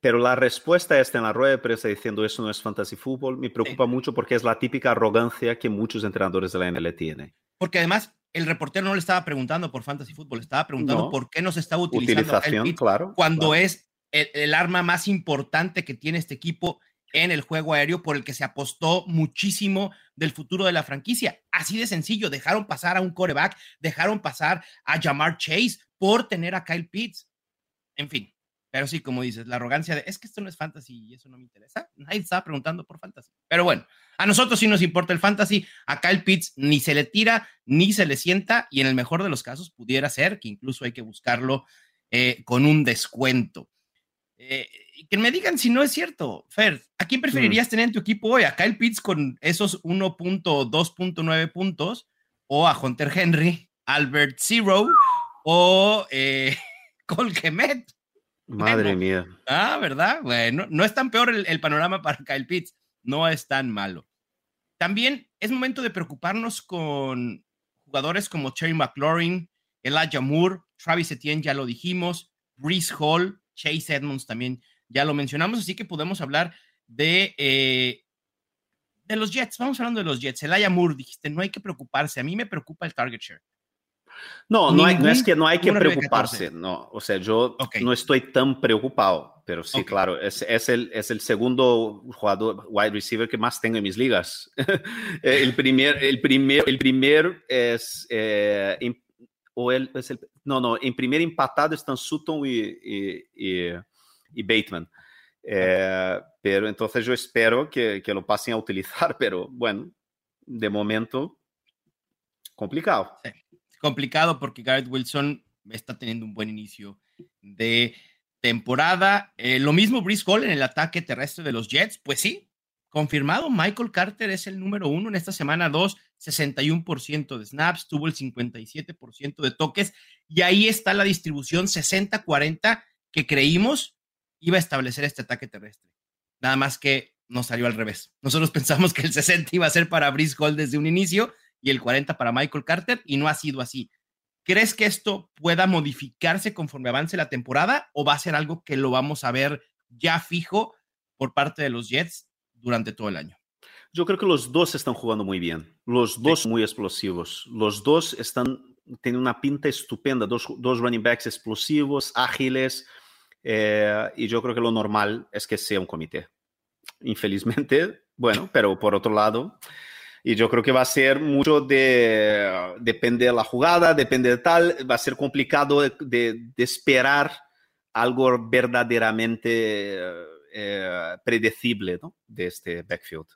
Pero la respuesta está en la rueda de prensa diciendo eso no es fantasy fútbol. Me preocupa mucho porque es la típica arrogancia que muchos entrenadores de la NFL tienen. Porque además el reportero no le estaba preguntando por fantasy fútbol, estaba preguntando No. por qué no se estaba utilizando Pitts claro. cuando claro. es el, el arma más importante que tiene este equipo en el juego aéreo por el que se apostó muchísimo del futuro de la franquicia. Así de sencillo, dejaron pasar a un coreback, dejaron pasar a Jamar Chase por tener a Kyle Pitts. En fin, pero sí, como dices, la arrogancia de es que esto no es fantasy y eso no me interesa. Nadie estaba preguntando por fantasy. Pero bueno, a nosotros sí nos importa el fantasy. A Kyle Pitts ni se le tira ni se le sienta y en el mejor de los casos pudiera ser que incluso hay que buscarlo eh, con un descuento. Eh, que me digan si no es cierto, Fer, ¿a quién preferirías tener en tu equipo hoy? ¿A Kyle Pitts con esos 1.2.9 puntos o a Hunter Henry, Albert Zero o eh, Cole Kemet? Madre bueno. mía. Ah, ¿verdad? Bueno, no es tan peor el, el panorama para Kyle Pitts, no es tan malo. También es momento de preocuparnos con jugadores como Terry McLaurin, Elijah Moore, Travis Etienne, ya lo dijimos, Brees Hall, Chase Edmonds también ya lo mencionamos, así que podemos hablar de, eh, de los Jets. Vamos hablando de los Jets. Elijah Moore, dijiste, no hay que preocuparse. A mí me preocupa el target share. No, no, hay- no es que no hay que ningún RB14. preocuparse, no. O sea, yo Ok. no estoy tan preocupado. pero sí, claro, es, es, el, es el segundo jugador wide receiver que más tengo en mis ligas. el, primer, el, primer, el primer es, eh, o el, es el, no, no, en primer empatado están Sutton y, y, y, y Bateman. Eh, pero entonces yo espero que, que, lo pasen a utilizar, pero bueno, de momento, complicado. Sí, complicado porque Garrett Wilson está teniendo un buen inicio de temporada. Eh, lo mismo Brice Hall en el ataque terrestre de los Jets, pues sí, confirmado, Michael Carter es el número uno en esta semana 2, 61% de snaps, tuvo el 57% de toques y ahí está la distribución 60-40 que creímos iba a establecer este ataque terrestre. Nada más que nos salió al revés. Nosotros pensamos que el 60 iba a ser para Brice Hall desde un inicio y el 40 para Michael Carter y no ha sido así. ¿Crees que esto pueda modificarse conforme avance la temporada o va a ser algo que lo vamos a ver ya fijo por parte de los Jets durante todo el año? Yo creo que los dos están jugando muy bien, los dos sí. muy explosivos, los dos están tienen una pinta estupenda, dos, dos running backs explosivos, ágiles, eh, y yo creo que lo normal es que sea un comité. Infelizmente, bueno, pero por otro lado, y yo creo que va a ser mucho de, depende de la jugada, depende de tal, va a ser complicado de, de, de esperar algo verdaderamente eh, predecible ¿no? de este backfield.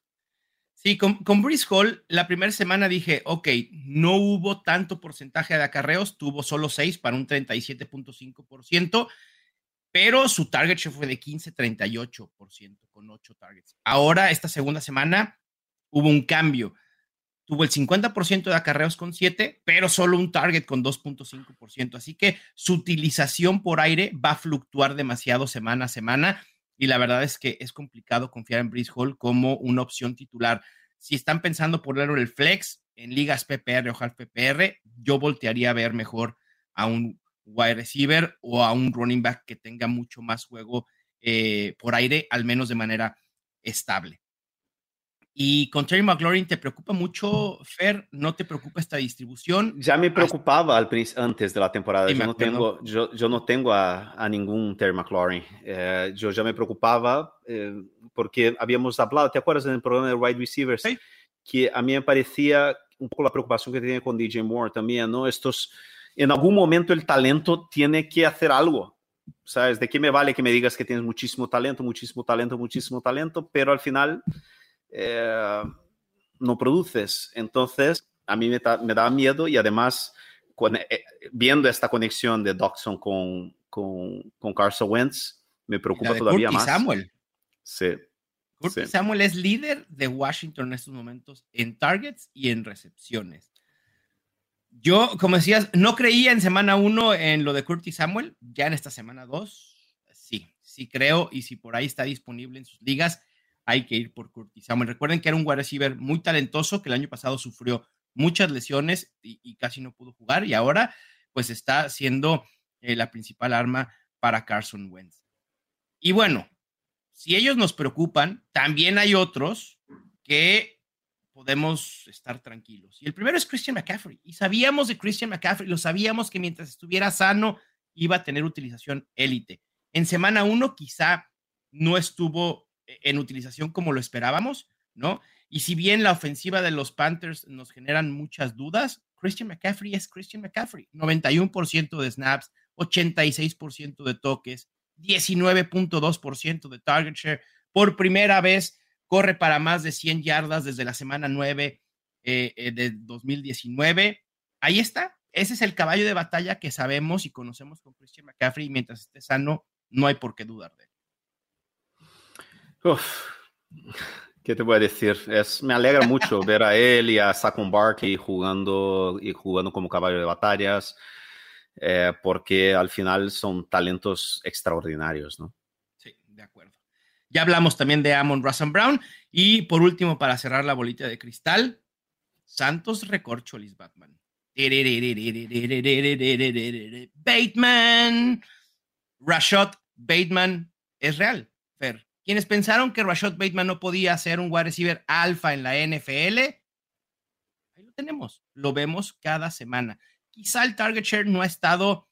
Sí, con, con Brice Hall, la primera semana dije, ok, no hubo tanto porcentaje de acarreos, tuvo solo 6 para un 37.5%, pero su target share fue de 15-38% con 8 targets. Ahora, esta segunda semana, hubo un cambio. Tuvo el 50% de acarreos con 7, pero solo un target con 2.5%. Así que su utilización por aire va a fluctuar demasiado semana a semana. Y la verdad es que es complicado confiar en Brice Hall como una opción titular. Si están pensando ponerlo en el flex, en ligas PPR o half PPR, yo voltearía a ver mejor a un wide receiver o a un running back que tenga mucho más juego eh, por aire, al menos de manera estable. Y con Terry McLaurin, ¿te preocupa mucho, Fer? ¿No te preocupa esta distribución? Ya me preocupaba al, antes de la temporada. Sí, yo, no tengo, yo, yo, no tengo a, a ningún Terry McLaurin. Eh, yo ya me preocupaba eh, porque habíamos hablado, ¿te acuerdas en el programa de wide receivers? Sí. Que a mí me parecía un poco la preocupación que tenía con DJ Moore también, ¿no? Estos, en algún momento el talento tiene que hacer algo. ¿Sabes? ¿De qué me vale que me digas que tienes muchísimo talento, muchísimo talento, muchísimo talento, pero al final eh, no produces. Entonces, a mí me, me daba miedo y además, con, eh, viendo esta conexión de Dodson con, con, con Carson Wentz, me preocupa todavía más. Samuel. Sí. Samuel es líder de Washington en estos momentos en targets y en recepciones. Yo, como decías, no creía en semana uno en lo de Curtis Samuel, ya en esta semana dos, sí, sí creo, y si por ahí está disponible en sus ligas, hay que ir por Curtis Samuel. Recuerden que era un wide receiver muy talentoso, que el año pasado sufrió muchas lesiones y, casi no pudo jugar, y ahora pues está siendo eh, la principal arma para Carson Wentz. Y bueno, si ellos nos preocupan, también hay otros que podemos estar tranquilos. Y el primero es Christian McCaffrey. Y sabíamos de Christian McCaffrey, lo sabíamos que mientras estuviera sano iba a tener utilización élite. En semana uno quizá no estuvo en utilización como lo esperábamos, ¿no? Y si bien la ofensiva de los Panthers nos generan muchas dudas, Christian McCaffrey es Christian McCaffrey. 91% de snaps, 86% de toques, 19.2% de target share. Por primera vez corre para más de 100 yardas desde la semana 9 eh, eh, de 2019. Ahí está. Ese es el caballo de batalla que sabemos y conocemos con Christian McCaffrey. Y mientras esté sano, no hay por qué dudar de él. Uf, ¿Qué te voy a decir? Es, me alegra mucho ver a él y a Saquon Barkley jugando y jugando como caballo de batallas, eh, porque al final son talentos extraordinarios, ¿no? Sí, de acuerdo. Ya hablamos también de Amon Russell Brown y por último, para cerrar la bolita de cristal, Santos Recorcholis Batman. Bateman. Rashad Bateman es real, Fer. Quienes pensaron que Rashad Bateman no podía ser un wide receiver alfa en la NFL, ahí lo tenemos, lo vemos cada semana. Quizá el target share no ha estado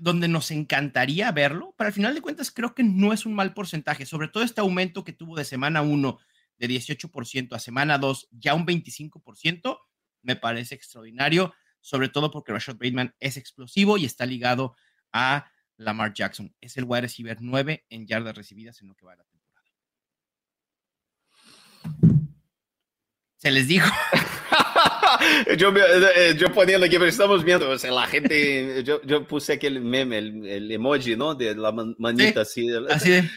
donde nos encantaría verlo, pero al final de cuentas creo que no es un mal porcentaje, sobre todo este aumento que tuvo de semana 1 de 18% a semana 2 ya un 25%, me parece extraordinario, sobre todo porque Rashad Bateman es explosivo y está ligado a Lamar Jackson. Es el wide receiver 9 en yardas recibidas en lo que va de la temporada. Se les dijo. yo, eh, yo poniendo aquí, pero estamos viendo, o sea, la gente, yo, yo puse aquel meme, el, el, emoji, ¿no? De la manita sí, así. Así de...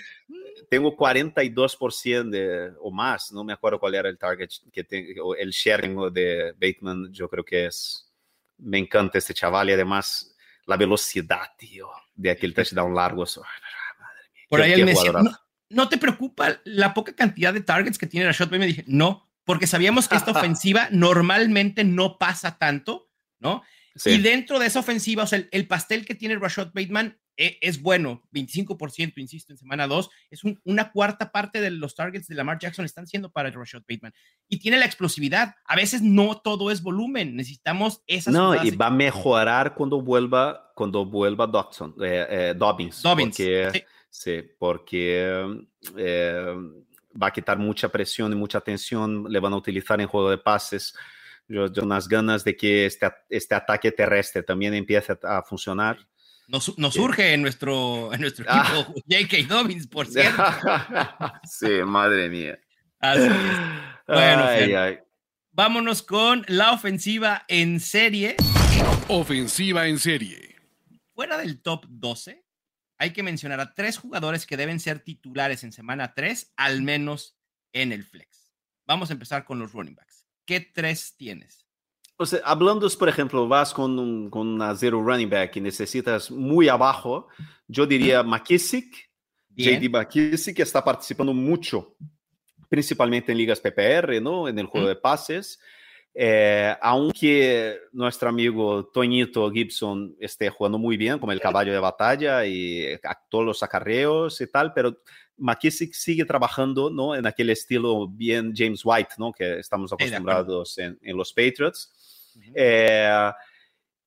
Tengo 42% de, o más, no me acuerdo cuál era el target, que tengo, el sharing de Bateman, yo creo que es, me encanta este chaval y además la velocidad, tío, de aquel touchdown largo. Madre mía, Por ahí él me decía, no, no, te preocupa la poca cantidad de targets que tiene Rashad Me dije, no, porque sabíamos que esta ofensiva normalmente no pasa tanto, ¿no? Y dentro de esa ofensiva, o sea, el, pastel que tiene Rashad Bateman es bueno, 25%, insisto, en semana 2, es una cuarta parte de los targets de Lamar Jackson están siendo para Rashad Bateman. Y tiene la explosividad. A veces no todo es volumen, necesitamos esas No, y va a mejorar cuando vuelva, cuando vuelva Dodson, eh, eh, Dobbins. Dobbins. Porque, sí. porque va a quitar mucha presión y mucha tensión, le van a utilizar en juego de pases. Yo, tengo unas ganas de que este, este ataque terrestre también empiece a funcionar. Nos, nos surge en nuestro, en nuestro equipo J.K. Dobbins, por cierto. sí, madre mía. Así es. Bueno, vámonos con la ofensiva en serie. Ofensiva en serie. Fuera del top 12, hay que mencionar a tres jugadores que deben ser titulares en semana 3, al menos en el flex. Vamos a empezar con los running backs. ¿Qué tres tienes? O sea, hablando, por ejemplo, vas con, un, con una zero running back y necesitas muy abajo, yo diría McKissick, JD McKissick, que está participando mucho, principalmente en ligas PPR, ¿no? En el juego de pases. Eh, aunque nuestro amigo Toñito Gibson esté jugando muy bien como el caballo de batalla y todos los acarreos y tal, pero McKissick sigue trabajando ¿no? en aquel estilo bien James White, ¿no? que estamos acostumbrados en, en, los Patriots. eh,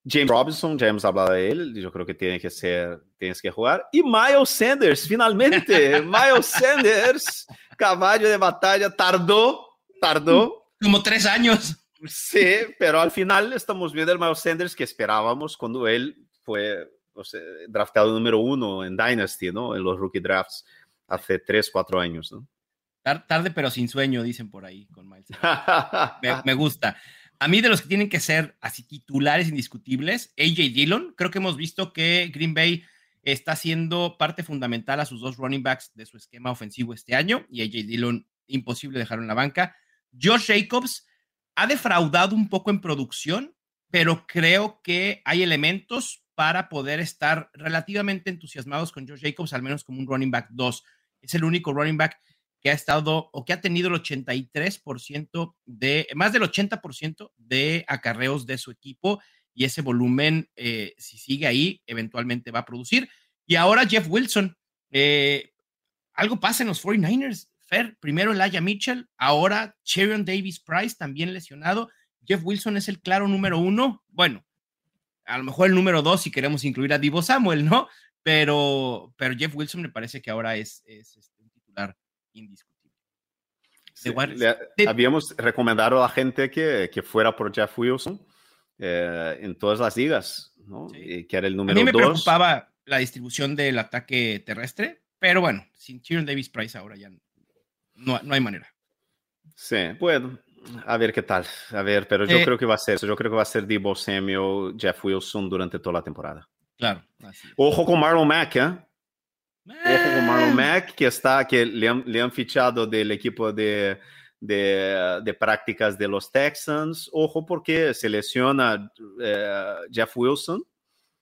James Robinson, ya hemos hablado de él, yo creo que tiene que ser, tienes que jugar. Y Miles Sanders, finalmente, Miles Sanders, caballo de batalla, tardó, tardó. Como tres años. Sí, pero al final estamos viendo el Miles Sanders que esperábamos cuando él fue o sea, draftado número uno en Dynasty, ¿no? En los rookie drafts hace tres, cuatro años, ¿no? Tarde pero sin sueño, dicen por ahí con Miles. me, me, gusta. A mí de los que tienen que ser así titulares indiscutibles, AJ Dillon, creo que hemos visto que Green Bay está siendo parte fundamental a sus dos running backs de su esquema ofensivo este año y AJ Dillon imposible dejarlo en la banca. Josh Jacobs, ha defraudado un poco en producción, pero creo que hay elementos para poder estar relativamente entusiasmados con Josh Jacobs, al menos como un running back 2. Es el único running back que ha estado o que ha tenido el 83% de, más del 80% de acarreos de su equipo y ese volumen, eh, si sigue ahí, eventualmente va a producir. Y ahora Jeff Wilson, eh, algo pasa en los 49ers. Fer, primero Elijah Mitchell, ahora Cherion Davis Price, también lesionado. Jeff Wilson es el claro número uno. Bueno, a lo mejor el número dos si queremos incluir a Divo Samuel, ¿no? Pero, pero Jeff Wilson me parece que ahora es, es, este, un titular indiscutible. Sí, le, habíamos recomendado a la gente que, que fuera por Jeff Wilson eh, en todas las ligas, ¿no? Sí. que era el número dos. A mí me dos. preocupaba la distribución del ataque terrestre, pero bueno, sin Cherion Davis Price ahora ya no, no hay manera. Sí, bueno, a ver qué tal. A ver, pero yo Eh, creo que va a ser eso. Yo creo que va a ser Debo Samuel, Jeff Wilson durante toda la temporada. Claro. así. Ojo con Marlon Mack, ¿eh? Ojo con Marlon Eh, Mack, que está, que le han, le han fichado del equipo de, de, de prácticas de los Texans. Ojo porque se lesiona eh, Jeff Wilson.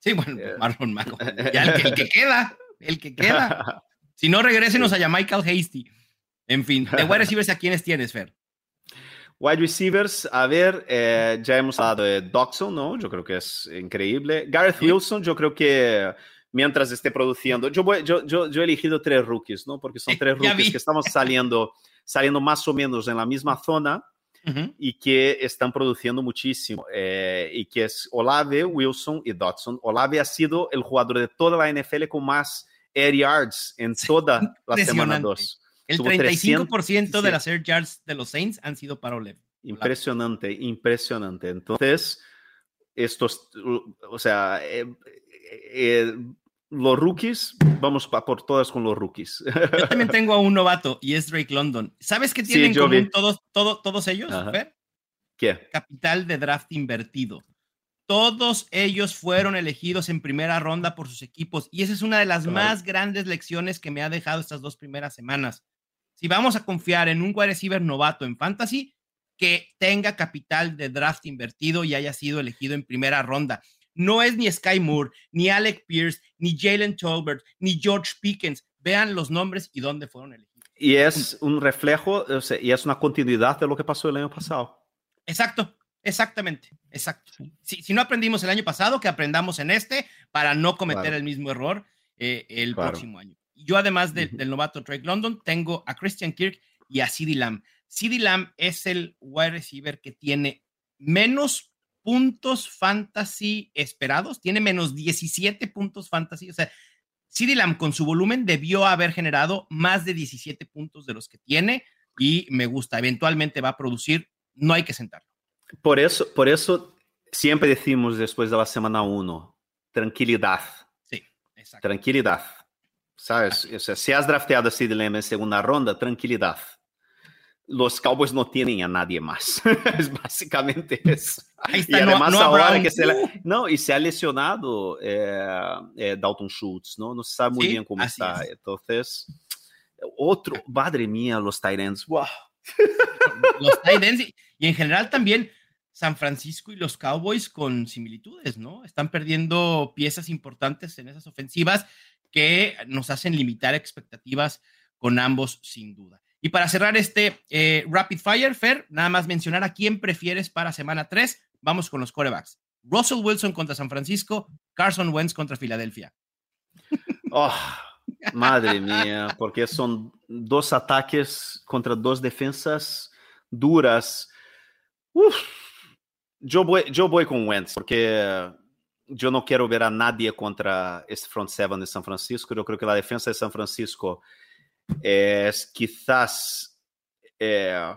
Sí, bueno, pues Eh. Marlon Mack. Ya el que, el que queda, el que queda. Si no, regrésenos allá Michael Hasty. En fin, de wide receivers, ¿a quiénes tienes, Fer? Wide receivers, a ver, eh, ya hemos hablado de Doxon, ¿no? Yo creo que es increíble. Gareth Sí. Wilson, yo creo que mientras esté produciendo, yo, voy- yo, yo, yo he elegido tres rookies, ¿no? Porque son tres rookies que estamos saliendo, saliendo más o menos en la misma zona. y que están produciendo muchísimo. Eh, y que es Olave, Wilson y Dodson. Olave ha sido el jugador de toda la NFL con más air yards en toda la semana 2. El 35% de las air yards de los Saints han sido para Olave. Impresionante, impresionante. Entonces, estos, o sea, eh, eh, los rookies, vamos por todas con los rookies. Yo también tengo a un novato y es Drake London. ¿Sabes qué tienen en común todos, todos, todos ellos? ¿Qué? Capital de draft invertido. Todos ellos fueron elegidos en primera ronda por sus equipos y esa es una de las más grandes lecciones que me ha dejado estas dos primeras semanas. Si vamos a confiar en un wide receiver novato en fantasy, que tenga capital de draft invertido y haya sido elegido en primera ronda. No es ni Sky Moore, ni Alec Pierce, ni Jalen Tolbert, ni George Pickens. Vean los nombres y dónde fueron elegidos. Y es un reflejo, y es una continuidad de lo que pasó el año pasado. Exacto, exactamente, exacto. Si, no aprendimos el año pasado, que aprendamos en este para no cometer el mismo error eh, el próximo año. Yo, además del novato Drake London, tengo a Christian Kirk y a CeeDee Lamb. CeeDee Lamb es el wide receiver que tiene menos puntos fantasy esperados, tiene menos 17 puntos fantasy, o sea, CD Lamb con su volumen debió haber generado más de 17 puntos de los que tiene y me gusta, eventualmente va a producir, no hay que sentarlo. Por eso, por eso siempre decimos después de la semana 1, tranquilidad. Sí, exacto. Tranquilidad. ¿Sabes? O sea, si has drafteado a CD Lamb en segunda ronda, tranquilidad los Cowboys no tienen a nadie más. es básicamente eso. y además ahora que se no y se ha lesionado eh, eh, Dalton Schultz, no no se sabe muy bien cómo está. Entonces otro, madre mía, los Titans, wow. los Titans y, y, en general también San Francisco y los Cowboys con similitudes, ¿no? Están perdiendo piezas importantes en esas ofensivas que nos hacen limitar expectativas con ambos sin duda. Y para cerrar este eh, Rapid Fire, Fer, nada más mencionar a quién prefieres para semana 3. Vamos con los corebacks. Russell Wilson contra San Francisco, Carson Wentz contra Filadelfia. Oh, madre mía, porque son dos ataques contra dos defensas duras. Yo, voy, yo voy con Wentz, porque yo no quiero ver a nadie contra este front seven de San Francisco. Yo creo que la defensa de San Francisco es quizás eh,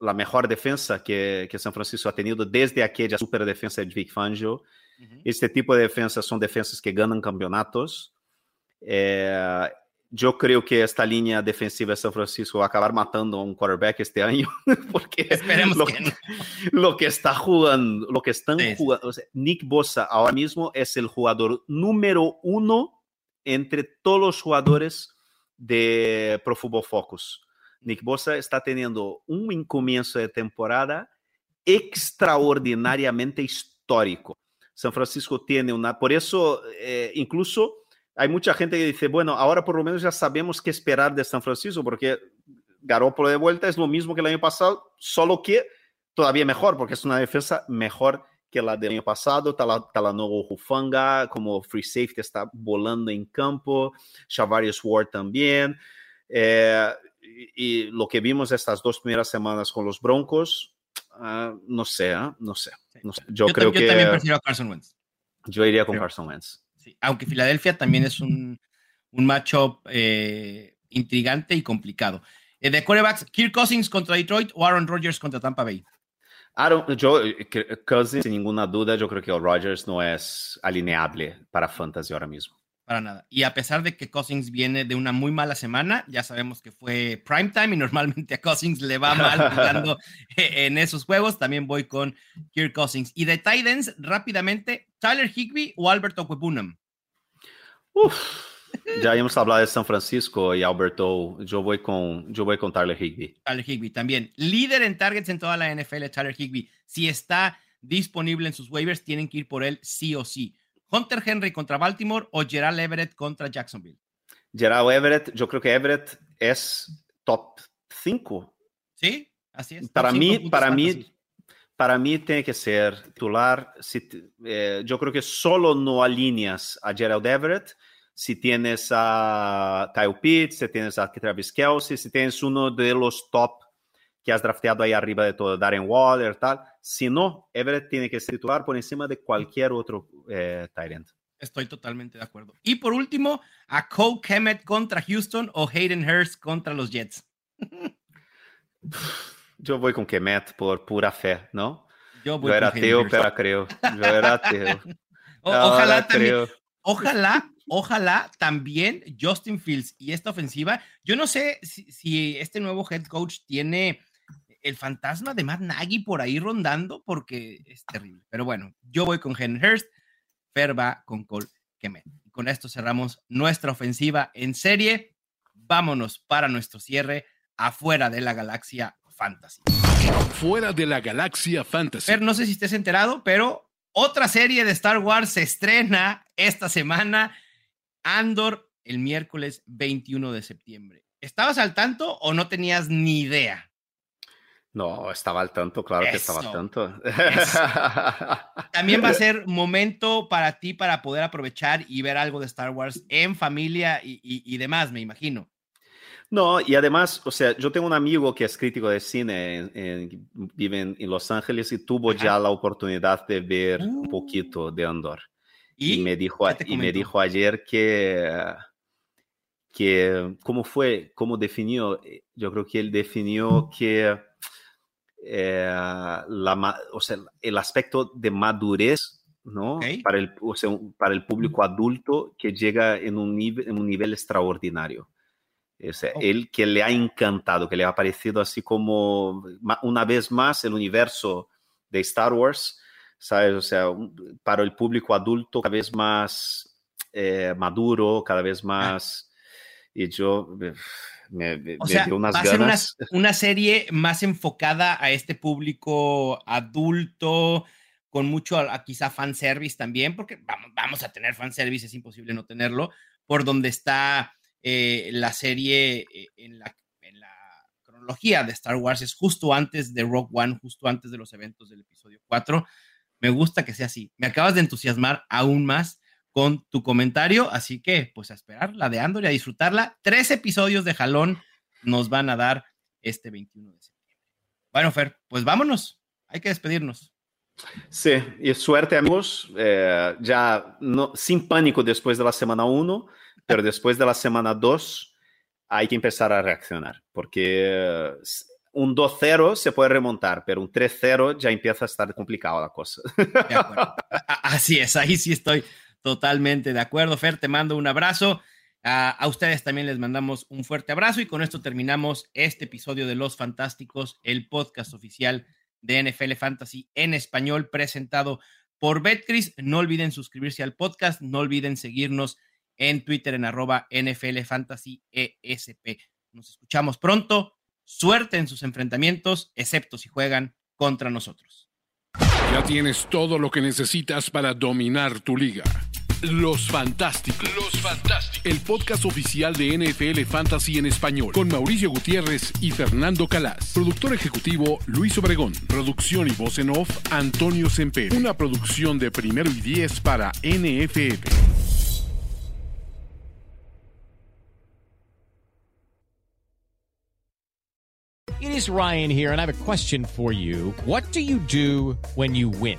la mejor defensa que, que, San Francisco ha tenido desde aquella super defensa de Vic Fangio. Este tipo de defensas son defensas que ganan campeonatos. Eh, yo creo que esta línea defensiva de San Francisco va a acabar matando a un quarterback este año, porque lo que, lo, que está jugando, lo que están jugando, Nick Bosa ahora mismo es el jugador número uno entre todos los jugadores de Pro Football Focus. Nick Bosa está teniendo un comienzo de temporada extraordinariamente histórico. San Francisco tiene una, por eso eh, incluso hay mucha gente que dice, bueno, ahora por lo menos ya sabemos qué esperar de San Francisco, porque Garoppolo de vuelta es lo mismo que el año pasado, solo que todavía mejor, porque es una defensa mejor que la del año pasado, Talanogo Rufanga como free safety está volando en campo, Chavarius Ward también. Eh, y, lo que vimos estas dos primeras semanas con los Broncos, uh, no sé, ¿eh? no sé. No sé. Yo, creo que. Yo también prefiero a Carson Wentz. Yo iría con Carson Wentz. Aunque Filadelfia también es un, un matchup eh, intrigante y complicado. de corebacks, Kirk Cousins contra Detroit o Aaron Rodgers contra Tampa Bay. Aaron, yo, Cousins, sin ninguna duda, yo creo que el Rodgers no es alineable para fantasy ahora mismo. Para nada. Y a pesar de que Cousins viene de una muy mala semana, ya sabemos que fue primetime y normalmente a Cousins le va mal jugando en esos juegos. También voy con Kirk Cousins. Y de Titans, rápidamente, Tyler Higby o Albert Okwebunam. Uf. Ya hemos hablado de San Francisco y Alberto. Yo voy con, yo voy con Tyler Higby. Tyler Higby también. Líder en targets en toda la NFL, Tyler Higby. Si está disponible en sus waivers, tienen que ir por él sí o sí. Hunter Henry contra Baltimore o Gerald Everett contra Jacksonville. Gerald Everett, yo creo que Everett es top 5. Sí, así es. Para mí, para mí, para mí tiene que ser titular. Si, eh, yo creo que solo no alineas a Gerald Everett si tienes a Kyle Pitts, si tienes a Travis Kelsey, si tienes uno de los top que has drafteado ahí arriba de todo, Darren Waller, tal. Si no, Everett tiene que ser titular por encima de cualquier otro eh, Tyrant. Estoy totalmente de acuerdo. Y por último, a Cole Kemet contra Houston o Hayden Hurst contra los Jets. Yo voy con Kemet por pura fe, ¿no? Yo, voy Yo era con ateo, pero creo. Yo era ateo. O- ojalá también, creo. ojalá, ojalá también Justin Fields y esta ofensiva. Yo no sé si, si este nuevo head coach tiene el fantasma de Matt Nagy por ahí rondando, porque es terrible. Pero bueno, yo voy con Hayden Hurst, Fer va con Cole Kemet. Y con esto cerramos nuestra ofensiva en serie. Vámonos para nuestro cierre afuera de la galaxia fantasy. Fuera de la galaxia fantasy. Fer, no sé si estés enterado, pero otra serie de Star Wars se estrena esta semana, Andor, el miércoles 21 de septiembre. ¿Estabas al tanto o no tenías ni idea? No, estaba al tanto, claro que estaba al tanto. También va a ser momento para ti para poder aprovechar y ver algo de Star Wars en familia y, y- y demás, me imagino. No, y además, o sea, yo tengo un amigo que es crítico de cine, en- en- vive en, en Los Ángeles y tuvo Ajá. ya la oportunidad de ver un Uh. poquito de Andor. Y, Y, me dijo, ¿qué te y me dijo ayer que, que, ¿cómo fue? ¿Cómo definió? Yo creo que él definió que eh, la, o sea, el aspecto de madurez, ¿no? Ok. Para, el, o sea, para el público adulto que llega en un, nivel, en un nivel extraordinario. O sea, Oh. él que le ha encantado, que le ha parecido así como una vez más el universo de Star Wars, ¿sabes? O sea, para el público adulto cada vez más eh, maduro, cada vez Ah. más... Y yo eh, me, me- O sea, dio unas va a ser una, ganas. una serie más enfocada a este público adulto, con mucho a, a quizá fanservice también, porque vamos, vamos a tener fanservice, es imposible no tenerlo, por donde está eh, la serie eh, en, la, en la cronología de Star Wars, es justo antes de Rogue One, justo antes de los eventos del episodio 4. Me gusta que sea así. Me acabas de entusiasmar aún más con tu comentario, así que pues a esperar la de Andor y a disfrutarla. Tres episodios de jalón nos van a dar este 21 de septiembre. Bueno, Fer, pues vámonos. Hay que despedirnos. Sí, y suerte amigos, eh, ya no, sin pánico después de la semana 1, pero después de la semana 2 hay que empezar a reaccionar, porque eh, un 2-0 se puede remontar, pero un 3-0 ya empieza a estar complicado la cosa. De acuerdo. Así es, ahí sí estoy totalmente de acuerdo. Fer, te mando un abrazo. A, ustedes también les mandamos un fuerte abrazo y con esto terminamos este episodio de Los Fantásticos, el podcast oficial de NFL Fantasy en español presentado por Betcris. No olviden suscribirse al podcast, no olviden seguirnos en Twitter en arroba NFL Fantasy ESP. Nos escuchamos pronto. Suerte en sus enfrentamientos, excepto si juegan contra nosotros. Ya tienes todo lo que necesitas para dominar tu liga. Los Fantásticos. Los Fantásticos. El podcast oficial de NFL Fantasy en español. Con Mauricio Gutiérrez y Fernando Calas. Productor ejecutivo Luis Obregón. Producción y voz en off Antonio Semper. Una producción de primero y diez para NFL. It is Ryan here, and I have a question for you. What do you do when you win?